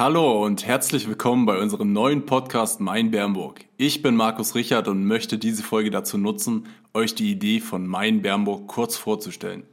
Hallo und herzlich willkommen bei unserem neuen Podcast Mein Bernburg. Ich bin Markus Richard und möchte diese Folge dazu nutzen, euch die Idee von Mein Bernburg kurz vorzustellen.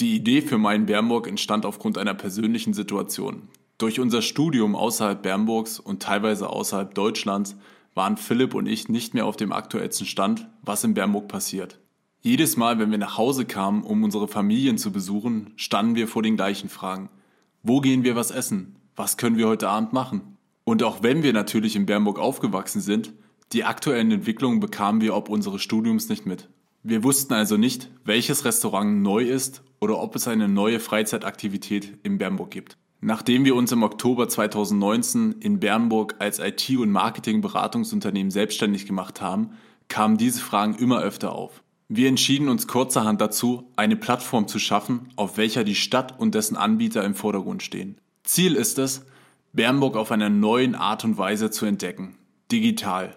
Die Idee für meinen Bernburg entstand aufgrund einer persönlichen Situation. Durch unser Studium außerhalb Bernburgs und teilweise außerhalb Deutschlands waren Philipp und ich nicht mehr auf dem aktuellsten Stand, was in Bernburg passiert. Jedes Mal, wenn wir nach Hause kamen, um unsere Familien zu besuchen, standen wir vor den gleichen Fragen. Wo gehen wir was essen? Was können wir heute Abend machen? Und auch wenn wir natürlich in Bernburg aufgewachsen sind, die aktuellen Entwicklungen bekamen wir ob unseres Studiums nicht mit. Wir wussten also nicht, welches Restaurant neu ist oder ob es eine neue Freizeitaktivität in Bernburg gibt. Nachdem wir uns im Oktober 2019 in Bernburg als IT- und Marketingberatungsunternehmen selbstständig gemacht haben, kamen diese Fragen immer öfter auf. Wir entschieden uns kurzerhand dazu, eine Plattform zu schaffen, auf welcher die Stadt und dessen Anbieter im Vordergrund stehen. Ziel ist es, Bernburg auf einer neuen Art und Weise zu entdecken. Digital.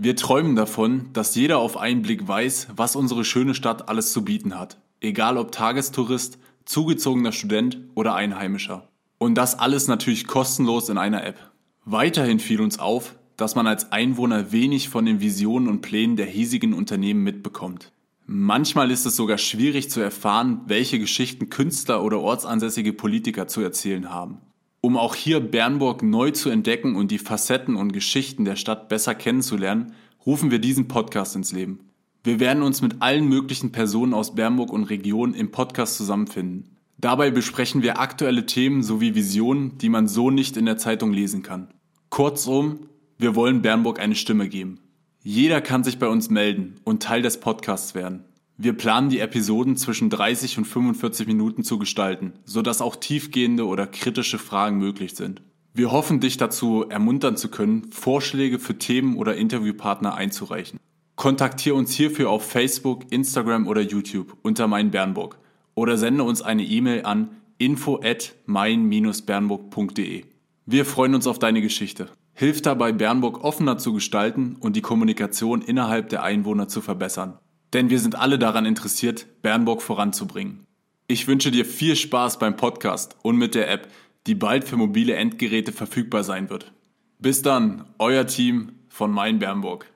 Wir träumen davon, dass jeder auf einen Blick weiß, was unsere schöne Stadt alles zu bieten hat. Egal ob Tagestourist, zugezogener Student oder Einheimischer. Und das alles natürlich kostenlos in einer App. Weiterhin fiel uns auf, dass man als Einwohner wenig von den Visionen und Plänen der hiesigen Unternehmen mitbekommt. Manchmal ist es sogar schwierig zu erfahren, welche Geschichten Künstler oder ortsansässige Politiker zu erzählen haben. Um auch hier Bernburg neu zu entdecken und die Facetten und Geschichten der Stadt besser kennenzulernen, rufen wir diesen Podcast ins Leben. Wir werden uns mit allen möglichen Personen aus Bernburg und Region im Podcast zusammenfinden. Dabei besprechen wir aktuelle Themen sowie Visionen, die man so nicht in der Zeitung lesen kann. Kurzum, wir wollen Bernburg eine Stimme geben. Jeder kann sich bei uns melden und Teil des Podcasts werden. Wir planen die Episoden zwischen 30 und 45 Minuten zu gestalten, sodass auch tiefgehende oder kritische Fragen möglich sind. Wir hoffen, dich dazu ermuntern zu können, Vorschläge für Themen oder Interviewpartner einzureichen. Kontaktiere uns hierfür auf Facebook, Instagram oder YouTube unter mein Bernburg oder sende uns eine E-Mail an info at mein-bernburg.de. Wir freuen uns auf deine Geschichte. Hilf dabei, Bernburg offener zu gestalten und die Kommunikation innerhalb der Einwohner zu verbessern. Denn wir sind alle daran interessiert, Bernburg voranzubringen. Ich wünsche dir viel Spaß beim Podcast und mit der App, die bald für mobile Endgeräte verfügbar sein wird. Bis dann, euer Team von Mein Bernburg.